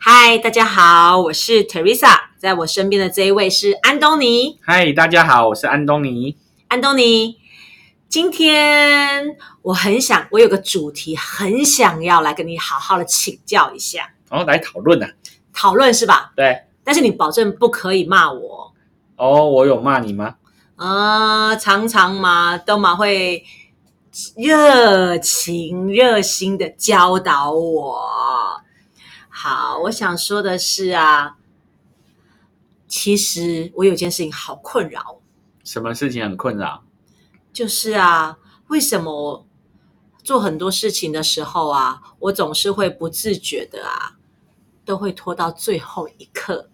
嗨，大家好，我是 Teresa，在我身边的这一位是安东尼。嗨，大家好，我是安东尼。安东尼，今天我很想，我有个主题，很想要来跟你好好的请教一下，然后来讨论呢。讨论是吧？对。但是你保证不可以骂我哦。我有骂你吗？啊，常常嘛，都嘛会热情热心的教导我。好，我想说的是啊，其实我有件事情好困扰。什么事情很困扰？就是啊，为什么做很多事情的时候啊，我总是会不自觉的啊，都会拖到最后一刻。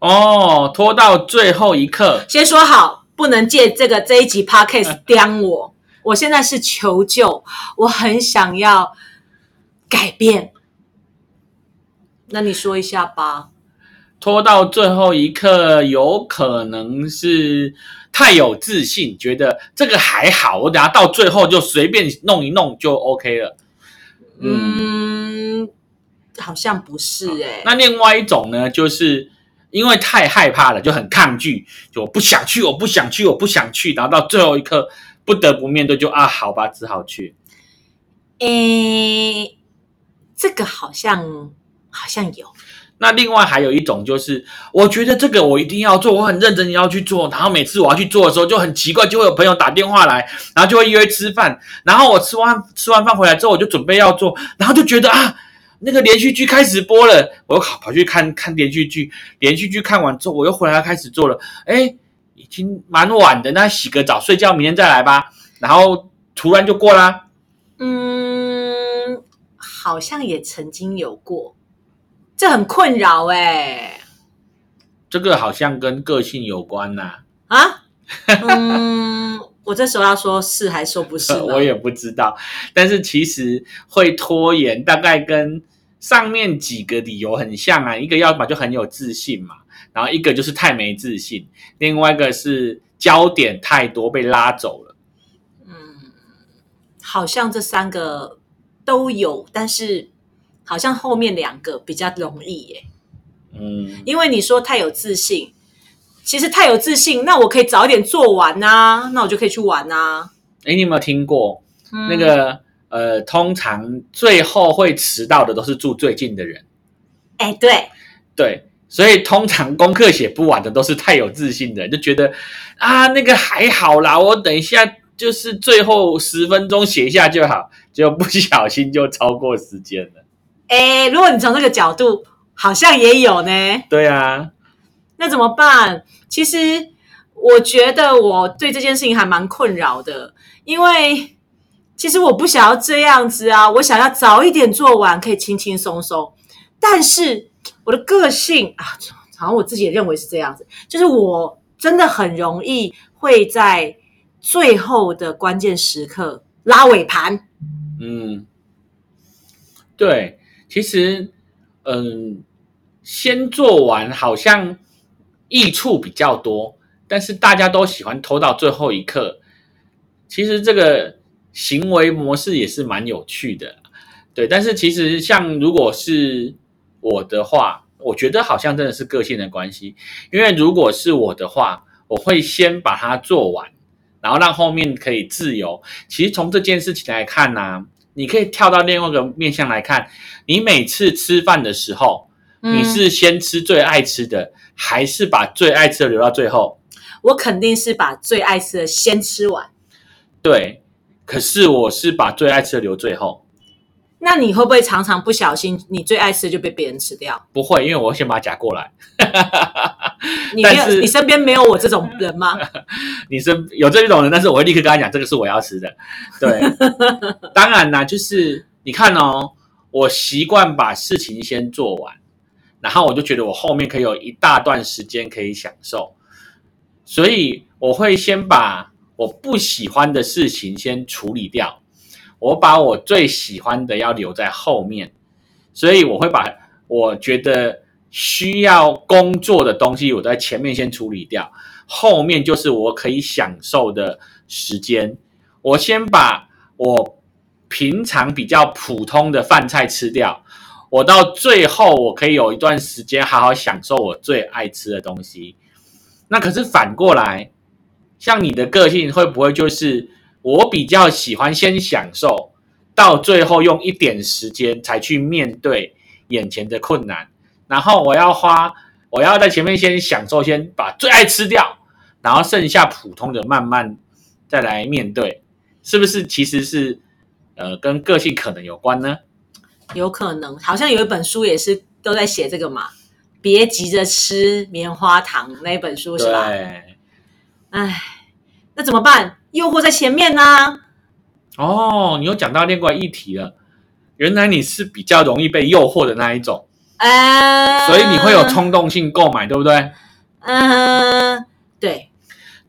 哦，拖到最后一刻。先说好，不能借这个这一集 podcast 刁我。我现在是求救，我很想要改变。那你说一下吧。拖到最后一刻，有可能是太有自信，觉得这个还好，我等下到最后就随便弄一弄就 OK 了。嗯，好像不是哎。那另外一种呢，就是因为太害怕了，就很抗拒，就我不想去，我不想去，我不想去，然后到最后一刻不得不面对，就啊，好吧，只好去。诶，这个好像。好像有，那另外还有一种就是，我觉得这个我一定要做，我很认真要去做，然后每次我要去做的时候就很奇怪，就会有朋友打电话来，然后就会约吃饭，然后我吃完吃完饭回来之后，我就准备要做，然后就觉得啊，那个连续剧开始播了，我又跑跑去看看连续剧，连续剧看完之后，我又回来开始做了，哎，已经蛮晚的，那洗个澡睡觉，明天再来吧，然后突然就过啦。嗯，好像也曾经有过。这很困扰哎，这个好像跟个性有关呐。啊，嗯，我这时候要说是还是说不是？我也不知道。但是其实会拖延，大概跟上面几个理由很像啊。一个要么就很有自信嘛，然后一个就是太没自信，另外一个是焦点太多被拉走了。嗯，好像这三个都有，但是。好像后面两个比较容易耶，嗯，因为你说太有自信，其实太有自信，那我可以早点做完呐，那我就可以去玩呐。哎，你有没有听过那个呃，通常最后会迟到的都是住最近的人。哎，对对，所以通常功课写不完的都是太有自信的人，就觉得啊，那个还好啦，我等一下就是最后十分钟写一下就好，就不小心就超过时间了。哎，如果你从这个角度，好像也有呢。对啊，那怎么办？其实我觉得我对这件事情还蛮困扰的，因为其实我不想要这样子啊，我想要早一点做完，可以轻轻松松。但是我的个性啊，好像我自己也认为是这样子，就是我真的很容易会在最后的关键时刻拉尾盘。嗯，对。其实，嗯，先做完好像益处比较多，但是大家都喜欢拖到最后一刻。其实这个行为模式也是蛮有趣的，对。但是其实像如果是我的话，我觉得好像真的是个性的关系。因为如果是我的话，我会先把它做完，然后让后面可以自由。其实从这件事情来看呢。你可以跳到另外一个面向来看，你每次吃饭的时候，你是先吃最爱吃的，还是把最爱吃的留到最后？我肯定是把最爱吃的先吃完。对，可是我是把最爱吃的留最后。那你会不会常常不小心，你最爱吃的就被别人吃掉？不会，因为我先把它夹过来。你没有，你身边没有我这种人吗？你身有这种人，但是我会立刻跟他讲，这个是我要吃的。对，当然啦，就是你看哦，我习惯把事情先做完，然后我就觉得我后面可以有一大段时间可以享受，所以我会先把我不喜欢的事情先处理掉，我把我最喜欢的要留在后面，所以我会把我觉得需要工作的东西我在前面先处理掉，后面就是我可以享受的时间，我先把我平常比较普通的饭菜吃掉。我到最后，我可以有一段时间好好享受我最爱吃的东西。那可是反过来，像你的个性会不会就是我比较喜欢先享受，到最后用一点时间才去面对眼前的困难，然后我要花，我要在前面先享受，先把最爱吃掉，然后剩下普通的慢慢再来面对，是不是？其实是呃跟个性可能有关呢？有可能，好像有一本书也是都在写这个嘛，别急着吃棉花糖那本书是吧？对。唉，那怎么办？诱惑在前面呢。哦，你又讲到另外一题了。原来你是比较容易被诱惑的那一种，呃，所以你会有冲动性购买，对不对？嗯，对，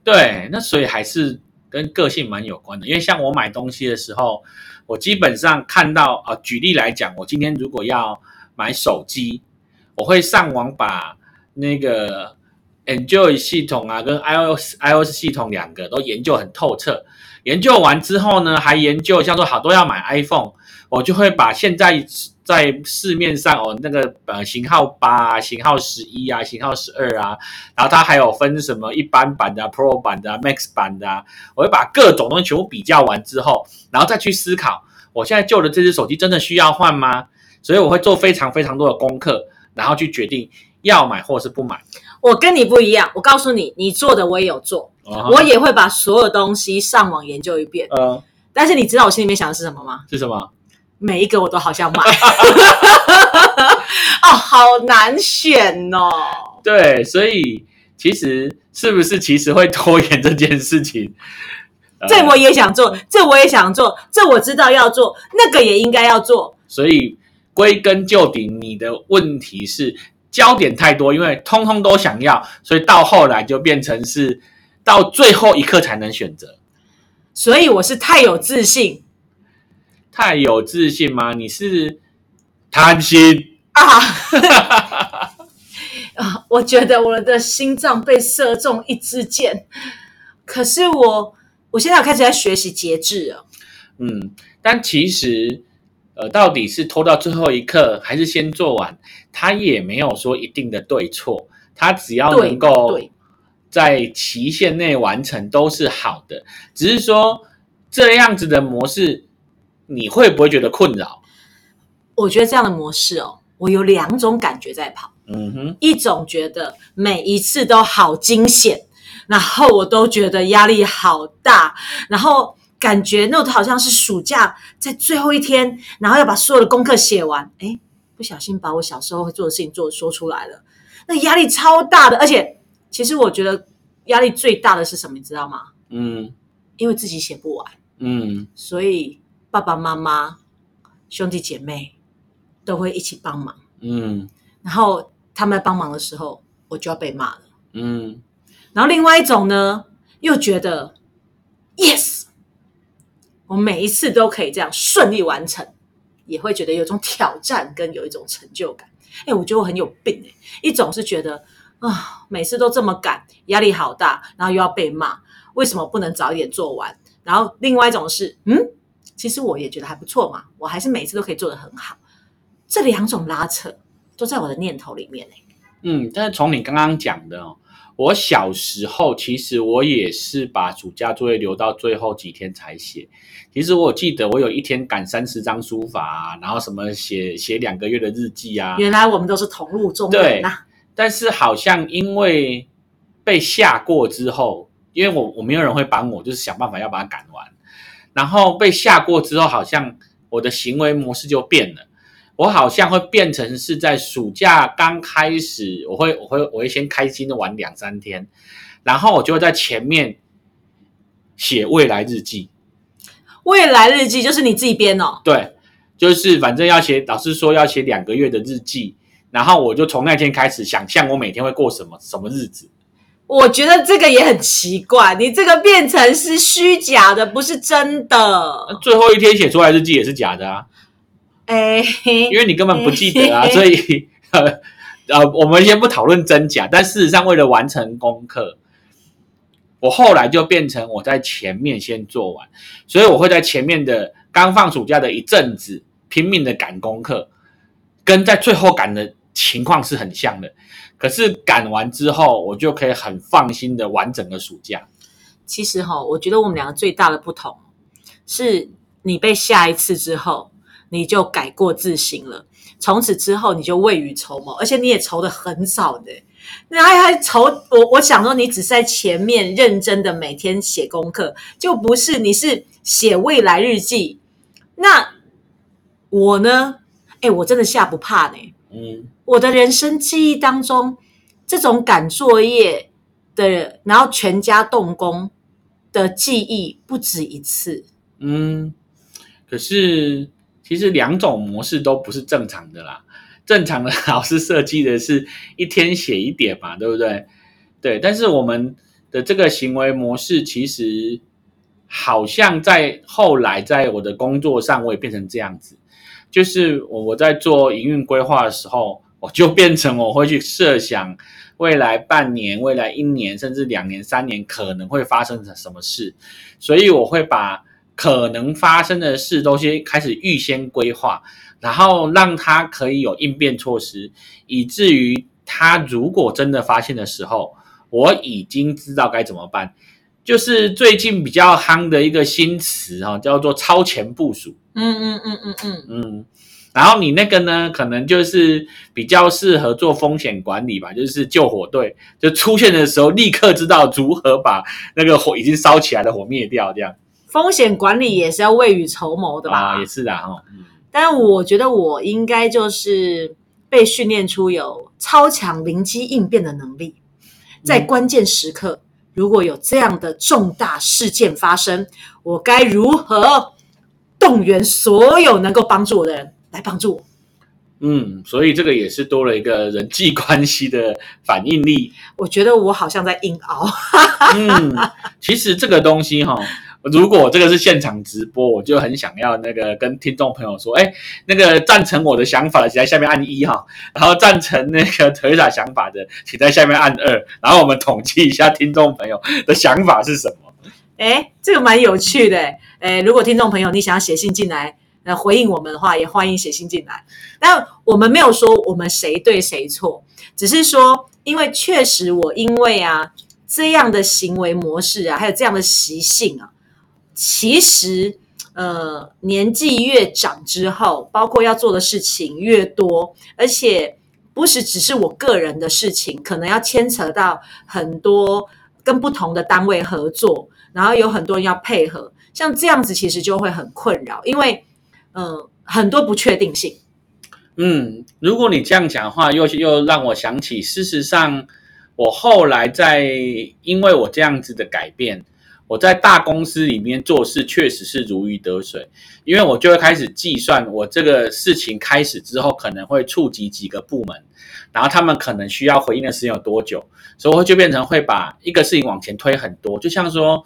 对，那所以还是跟个性蛮有关的。因为像我买东西的时候。我基本上看到啊，举例来讲，我今天如果要买手机，我会上网把那个 Android 系统啊跟 iOS iOS 系统两个都研究很透彻。研究完之后呢，还研究像说好多要买 iPhone，我就会把现在在市面上哦那个呃型号八啊、型号十一啊、型号十二啊，然后它还有分什么一般版的、Pro 版的、Max 版的，我会把各种东西全部比较完之后，然后再去思考，我现在旧的这只手机真的需要换吗？所以我会做非常非常多的功课，然后去决定要买或是不买。我跟你不一样，我告诉你，你做的我也有做，我也会把所有东西上网研究一遍。呃，但是你知道我心里面想的是什么吗？是什么？每一个我都好想买，哦，好难选哦。对，所以其实是不是其实会拖延这件事情？这我也想做，这我也想做，这我知道要做，那个也应该要做。所以归根究底，你的问题是焦点太多，因为通通都想要，所以到后来就变成是到最后一刻才能选择。所以我是太有自信。太有自信吗？你是贪心啊！啊，我觉得我的心脏被射中一支箭，可是我我现在开始在学习节制了。嗯，但其实呃，到底是拖到最后一刻，还是先做完，他也没有说一定的对错，他只要能够在期限内完成都是好的，只是说这样子的模式。你会不会觉得困扰？我觉得这样的模式哦，我有两种感觉在跑。嗯哼，一种觉得每一次都好惊险，然后我都觉得压力好大，然后感觉那好像是暑假在最后一天，然后要把所有的功课写完。哎，不小心把我小时候会做的事情做说出来了，那压力超大的。而且，其实我觉得压力最大的是什么？你知道吗？嗯，因为自己写不完。嗯，所以。爸爸妈妈、兄弟姐妹都会一起帮忙，嗯，然后他们帮忙的时候，我就要被骂了，嗯，然后另外一种呢，又觉得，yes，我每一次都可以这样顺利完成，也会觉得有种挑战跟有一种成就感。哎，我觉得我很有病哎，一种是觉得啊，每次都这么赶，压力好大，然后又要被骂，为什么不能早一点做完？然后另外一种是，嗯。其实我也觉得还不错嘛，我还是每次都可以做得很好。这两种拉扯都在我的念头里面嗯，但是从你刚刚讲的，我小时候其实我也是把暑假作业留到最后几天才写。其实我记得我有一天赶三十张书法，然后什么写写两个月的日记啊。原来我们都是同路中人呐。但是好像因为被吓过之后，因为我我没有人会帮我，就是想办法要把它赶完。然后被吓过之后，好像我的行为模式就变了。我好像会变成是在暑假刚开始，我会我会我会先开心的玩两三天，然后我就会在前面写未来日记。未来日记就是你自己编哦？对，就是反正要写，老师说要写两个月的日记，然后我就从那天开始想象我每天会过什么什么日子。我觉得这个也很奇怪，你这个变成是虚假的，不是真的。最后一天写出来日记也是假的啊，哎，因为你根本不记得啊，所以呃 呃，我们先不讨论真假，但事实上为了完成功课，我后来就变成我在前面先做完，所以我会在前面的刚放暑假的一阵子拼命的赶功课，跟在最后赶的情况是很像的。可是赶完之后，我就可以很放心的玩整个暑假。其实哈，我觉得我们两个最大的不同是，你被下一次之后，你就改过自新了，从此之后你就未雨绸缪，而且你也愁的很少的。那还还愁我，我想说你只是在前面认真的每天写功课，就不是你是写未来日记。那我呢？哎，我真的吓不怕呢。嗯。我的人生记忆当中，这种赶作业的，然后全家动工的记忆不止一次。嗯，可是其实两种模式都不是正常的啦。正常的老师设计的是一天写一点嘛，对不对？对，但是我们的这个行为模式，其实好像在后来在我的工作上，我也变成这样子，就是我我在做营运规划的时候。我就变成我会去设想未来半年、未来一年，甚至两年、三年可能会发生什么事，所以我会把可能发生的事都先开始预先规划，然后让他可以有应变措施，以至于他如果真的发现的时候，我已经知道该怎么办。就是最近比较夯的一个新词哈，叫做超前部署。嗯嗯嗯嗯嗯嗯。然后你那个呢，可能就是比较适合做风险管理吧，就是救火队，就出现的时候立刻知道如何把那个火已经烧起来的火灭掉，这样。风险管理也是要未雨绸缪的吧？啊，也是的哈。嗯。但我觉得我应该就是被训练出有超强灵机应变的能力，在关键时刻如果有这样的重大事件发生，我该如何动员所有能够帮助我的人？来帮助我，嗯，所以这个也是多了一个人际关系的反应力。我觉得我好像在硬熬。嗯，其实这个东西哈，如果这个是现场直播，我就很想要那个跟听众朋友说，哎，那个赞成我的想法的，请在下面按一哈，然后赞成那个腿打想法的，请在下面按二，然后我们统计一下听众朋友的想法是什么。哎，这个蛮有趣的。哎，如果听众朋友你想要写信进来。那回应我们的话，也欢迎写信进来。但我们没有说我们谁对谁错，只是说，因为确实我因为啊这样的行为模式啊，还有这样的习性啊，其实呃年纪越长之后，包括要做的事情越多，而且不是只是我个人的事情，可能要牵扯到很多跟不同的单位合作，然后有很多人要配合，像这样子其实就会很困扰，因为。嗯，很多不确定性。嗯，如果你这样讲的话，又又让我想起，事实上，我后来在因为我这样子的改变，我在大公司里面做事确实是如鱼得水，因为我就会开始计算，我这个事情开始之后可能会触及几个部门，然后他们可能需要回应的时间有多久，所以我就变成会把一个事情往前推很多，就像说，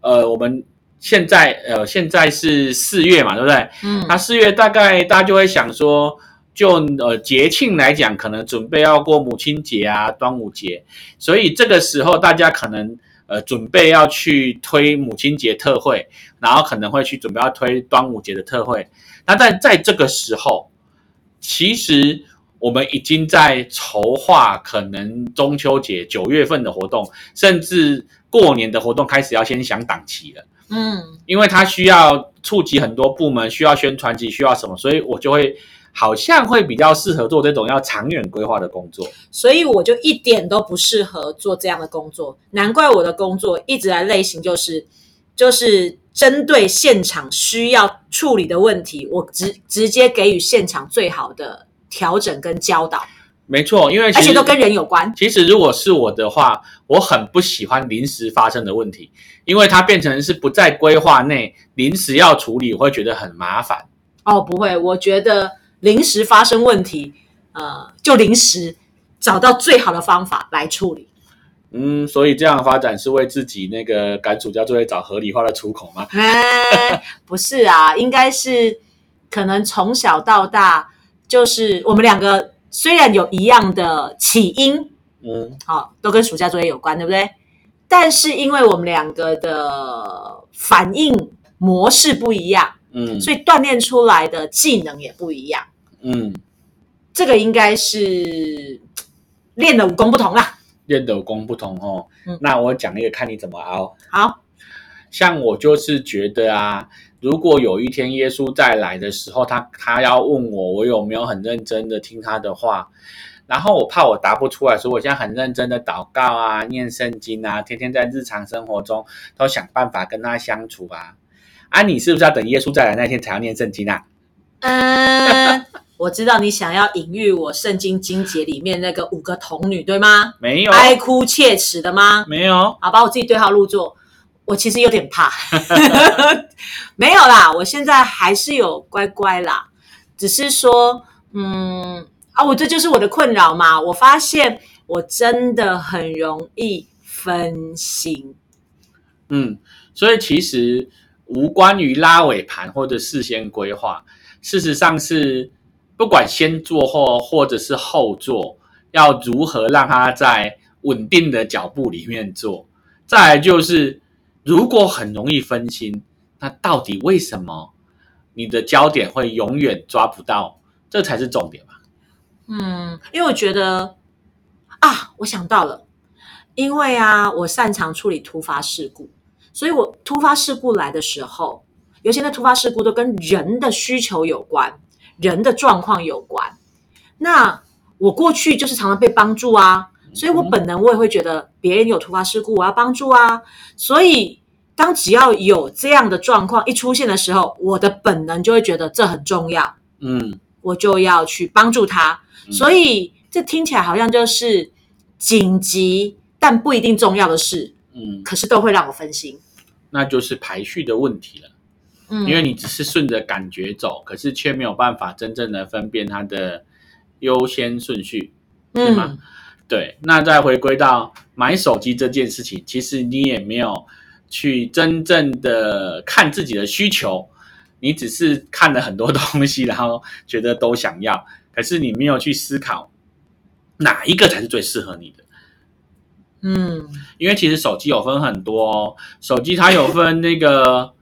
呃，我们。现在呃，现在是四月嘛，对不对？嗯，那四月大概大家就会想说，就呃节庆来讲，可能准备要过母亲节啊、端午节，所以这个时候大家可能呃准备要去推母亲节特惠，然后可能会去准备要推端午节的特惠。那但在这个时候，其实我们已经在筹划可能中秋节九月份的活动，甚至过年的活动开始要先想档期了。嗯，因为它需要触及很多部门，需要宣传及需要什么，所以我就会好像会比较适合做这种要长远规划的工作。所以我就一点都不适合做这样的工作，难怪我的工作一直来类型就是就是针对现场需要处理的问题，我直直接给予现场最好的调整跟教导。没错，因为而且都跟人有关。其实如果是我的话，我很不喜欢临时发生的问题，因为它变成是不在规划内，临时要处理，我会觉得很麻烦。哦，不会，我觉得临时发生问题，呃，就临时找到最好的方法来处理。嗯，所以这样的发展是为自己那个赶暑假作业找合理化的出口吗？哎，不是啊，应该是可能从小到大，就是我们两个虽然有一样的起因，嗯好、都跟暑假作业有关，对不对？但是因为我们两个的反应模式不一样，嗯，所以锻炼出来的技能也不一样。嗯，这个应该是练的武功不同啦。练的武功不同哦。嗯那我讲一个，看你怎么熬。好，像我就是觉得啊，如果有一天耶稣再来的时候，他他要问我，我有没有很认真的听他的话，然后我怕我答不出来，所以我现在很认真的祷告啊，念圣经啊，天天在日常生活中都想办法跟他相处啊。啊，你是不是要等耶稣再来那天才要念圣经啊？嗯，我知道你想要隐喻我圣经经节里面那个五个童女，对吗？没有，哀哭切齿的吗？没有，好，把我自己对号入座。我其实有点怕，没有啦，我现在还是有乖乖啦，只是说，嗯，啊，我这就是我的困扰嘛。我发现我真的很容易分心，嗯，所以其实无关于拉尾盘或者事先规划，事实上是不管先做或或者是后做，要如何让它在稳定的脚步里面做。再来就是，如果很容易分心，那到底为什么你的焦点会永远抓不到？这才是重点吧。嗯，因为我觉得啊，我想到了，因为啊，我擅长处理突发事故，所以我突发事故来的时候，有些的突发事故都跟人的需求有关，人的状况有关。那我过去就是常常被帮助啊，所以我本能我也会觉得别人有突发事故，我要帮助啊。所以当只要有这样的状况一出现的时候，我的本能就会觉得这很重要。嗯，我就要去帮助他。嗯所以这听起来好像就是紧急但不一定重要的事，嗯，可是都会让我分心。那就是排序的问题了。嗯因为你只是顺着感觉走，可是却没有办法真正的分辨它的优先顺序。是吗嗯对，那再回归到买手机这件事情，其实你也没有去真正的看自己的需求，你只是看了很多东西，然后觉得都想要，可是你没有去思考哪一个才是最适合你的。嗯因为其实手机有分很多哦，手机它有分那个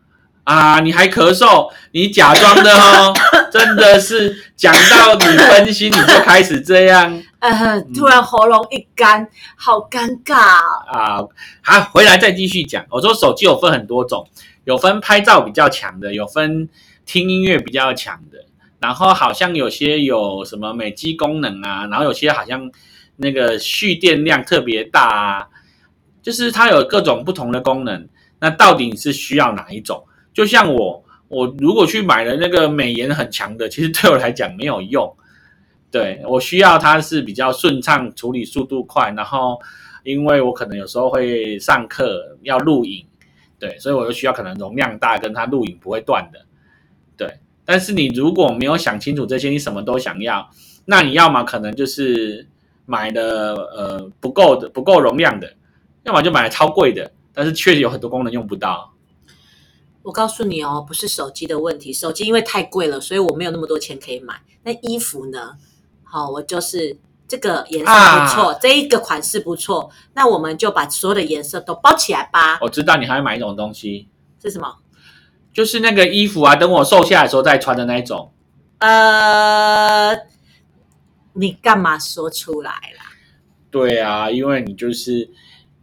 啊，你还咳嗽，你假装的哦，真的是讲到你分心，你就开始这样呃，突然喉咙一干，好尴尬哦。啊。好，回来再继续讲。我说手机有分很多种，有分拍照比较强的，有分听音乐比较强的，然后好像有些有什么美肌功能啊，然后有些好像那个蓄电量特别大啊，就是它有各种不同的功能。那到底你是需要哪一种？就像我，我如果去买了那个美颜很强的，其实对我来讲没有用。对我需要它是比较顺畅，处理速度快，然后因为我可能有时候会上课要录影，对，所以我就需要可能容量大，跟它录影不会断的，对。但是你如果没有想清楚这些，你什么都想要，那你要么可能就是买的呃不够的不够容量的，要么就买超贵的，但是确实有很多功能用不到。我告诉你哦，不是手机的问题，手机因为太贵了，所以我没有那么多钱可以买。那衣服呢？好，我就是这个颜色不错，这一个款式不错，那我们就把所有的颜色都包起来吧。我知道你还会买一种东西，是什么？就是那个衣服啊，等我瘦下来的时候再穿的那一种。呃，你干嘛说出来啦？对啊，因为你就是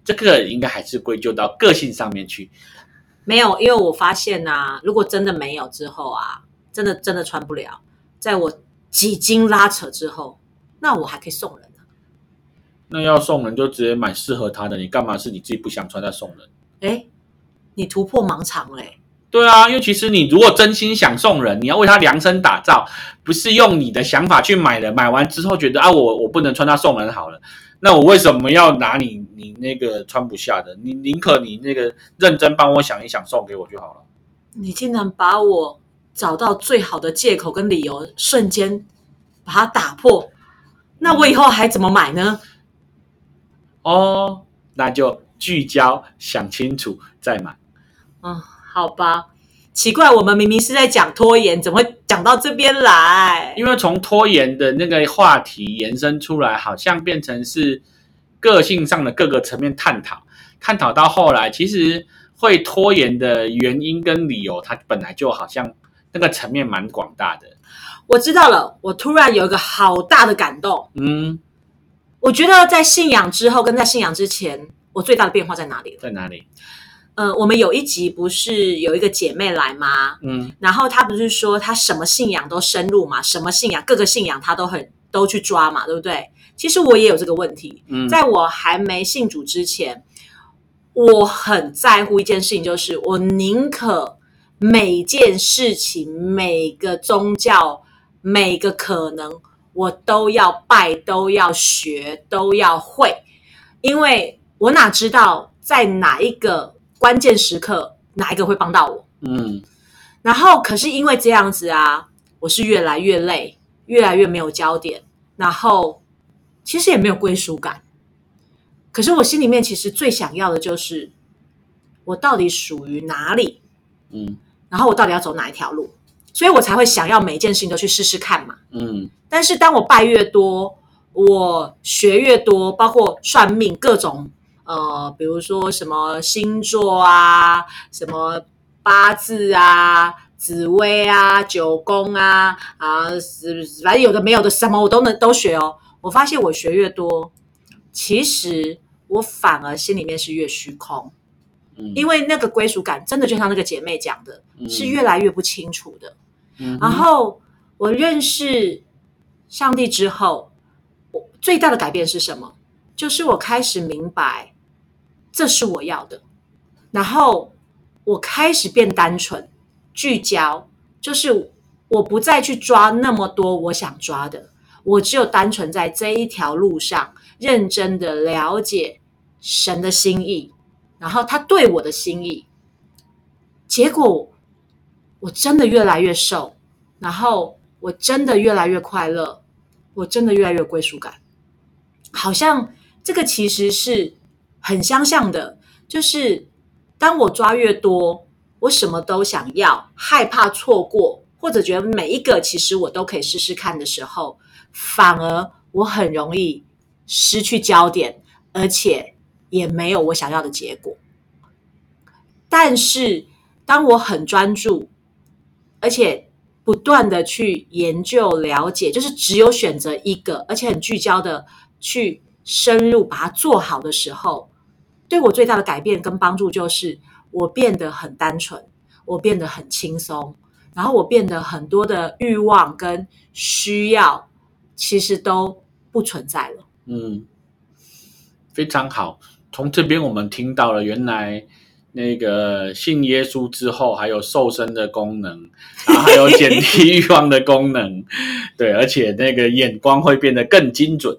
这个，应该还是归咎到个性上面去。没有，因为我发现呐、如果真的没有之后啊，真的真的穿不了，在我几经拉扯之后，那我还可以送人啊。那要送人就直接买适合他的，你干嘛是你自己不想穿再送人？哎，你突破盲肠嘞、对啊，因为其实你如果真心想送人，你要为他量身打造，不是用你的想法去买的。买完之后觉得啊，我我不能穿它送人好了，那我为什么要拿你你那个穿不下的？你宁可你那个认真帮我想一想，送给我就好了。你竟然把我找到最好的借口跟理由，瞬间把它打破。那我以后还怎么买呢？哦，那就聚焦，想清楚再买。嗯，好吧。奇怪，我们明明是在讲拖延，怎么会讲到这边来？因为从拖延的那个话题延伸出来，好像变成是个性上的各个层面探讨，探讨到后来，其实会拖延的原因跟理由，它本来就好像那个层面蛮广大的。我知道了，我突然有一个好大的感动。嗯，我觉得在信仰之后跟在信仰之前，我最大的变化在哪里？在哪里？呃，我们有一集不是有一个姐妹来吗？嗯然后她不是说她什么信仰都深入嘛，什么信仰各个信仰她都很都去抓嘛，对不对？其实我也有这个问题，嗯，在我还没信主之前，我很在乎一件事情，就是我宁可每件事情、每个宗教、每个可能，我都要拜、都要学、都要会，因为我哪知道在哪一个关键时刻，哪一个会帮到我。嗯。然后，可是因为这样子啊，我是越来越累，越来越没有焦点，然后其实也没有归属感。可是我心里面其实最想要的就是，我到底属于哪里，嗯然后我到底要走哪一条路，所以我才会想要每一件事情都去试试看嘛。嗯但是当我拜越多，我学越多，包括算命各种呃，比如说什么星座啊，什么八字啊、紫薇啊、九宫啊啊，是反正有的没有的，什么我都能都学哦。我发现我学越多，其实我反而心里面是越虚空，嗯，因为那个归属感真的就像那个姐妹讲的，嗯是越来越不清楚的。嗯然后我认识上帝之后，我最大的改变是什么？就是我开始明白，这是我要的。然后我开始变单纯、聚焦，就是我不再去抓那么多我想抓的，我只有单纯在这一条路上认真的了解神的心意，然后他对我的心意。结果我真的越来越瘦，然后我真的越来越快乐，我真的越来越归属感。好像这个其实是很相像的，就是当我抓越多，我什么都想要，害怕错过，或者觉得每一个其实我都可以试试看的时候，反而我很容易失去焦点，而且也没有我想要的结果。但是当我很专注，而且不断的去研究了解，就是只有选择一个，而且很聚焦的去深入把它做好的时候，对我最大的改变跟帮助就是我变得很单纯，我变得很轻松，然后我变得很多的欲望跟需要其实都不存在了。嗯，非常好。从这边我们听到了，原来那个信耶稣之后，还有瘦身的功能，然后还有减低欲望的功能，对，而且那个眼光会变得更精准。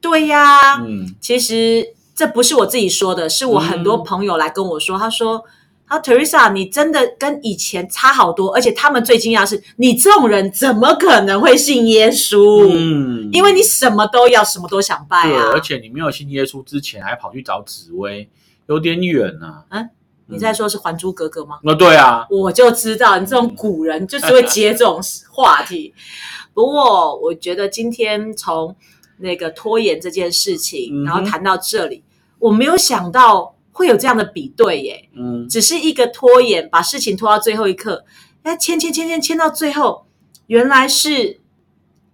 对呀、嗯其实这不是我自己说的，是我很多朋友来跟我说，他说：“他 Teresa，你真的跟以前差好多，而且他们最惊讶的是，你这种人怎么可能会信耶稣？嗯，因为你什么都要，什么都想拜对，啊。而且你没有信耶稣之前，还跑去找紫薇，有点远呢啊。你在说是《还珠格格》吗？哦，对啊，我就知道你这种古人就是会接这种话题。不过，我觉得今天从那个拖延这件事情，嗯然后谈到这里，我没有想到会有这样的比对耶。嗯只是一个拖延，把事情拖到最后一刻，那签签签签签到最后，原来是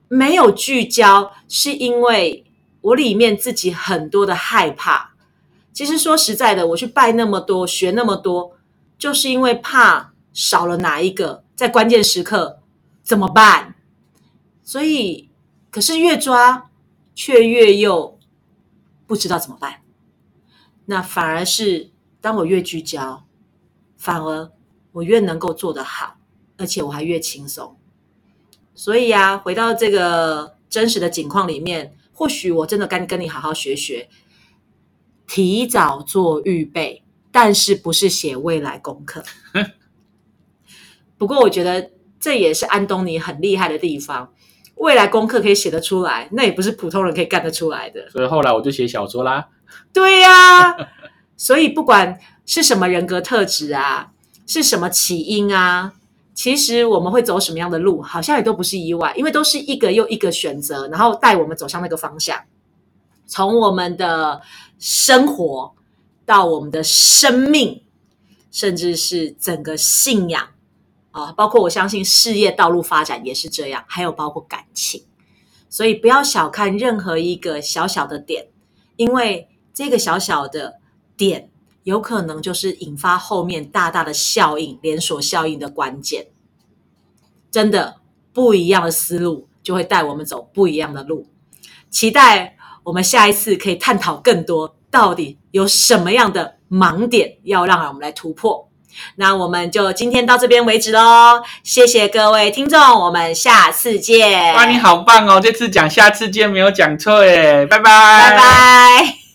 没有聚焦，是因为我里面自己很多的害怕。其实说实在的，我去拜那么多，学那么多，就是因为怕少了哪一个，在关键时刻怎么办？所以，可是越抓却越又不知道怎么办。那反而是当我越聚焦，反而我越能够做得好，而且我还越轻松。所以呀、回到这个真实的境况里面，或许我真的该跟你好好学学，提早做预备，但是不是写未来功课。不过我觉得这也是安东尼很厉害的地方。未来功课可以写得出来，那也不是普通人可以干得出来的。所以后来我就写小说啦。对呀、所以不管是什么人格特质啊，是什么起因啊，其实我们会走什么样的路，好像也都不是意外，因为都是一个又一个选择，然后带我们走向那个方向。从我们的生活到我们的生命，甚至是整个信仰啊，包括我相信事业道路发展也是这样，还有包括感情。所以不要小看任何一个小小的点，因为这个小小的点有可能就是引发后面大大的效应、连锁效应的关键。真的，不一样的思路就会带我们走不一样的路。期待我们下一次可以探讨更多，到底有什么样的盲点要让我们来突破。那我们就今天到这边为止喽，谢谢各位听众，我们下次见，哇，你好棒哦！这次讲下次见没有讲错耶，拜拜，拜拜。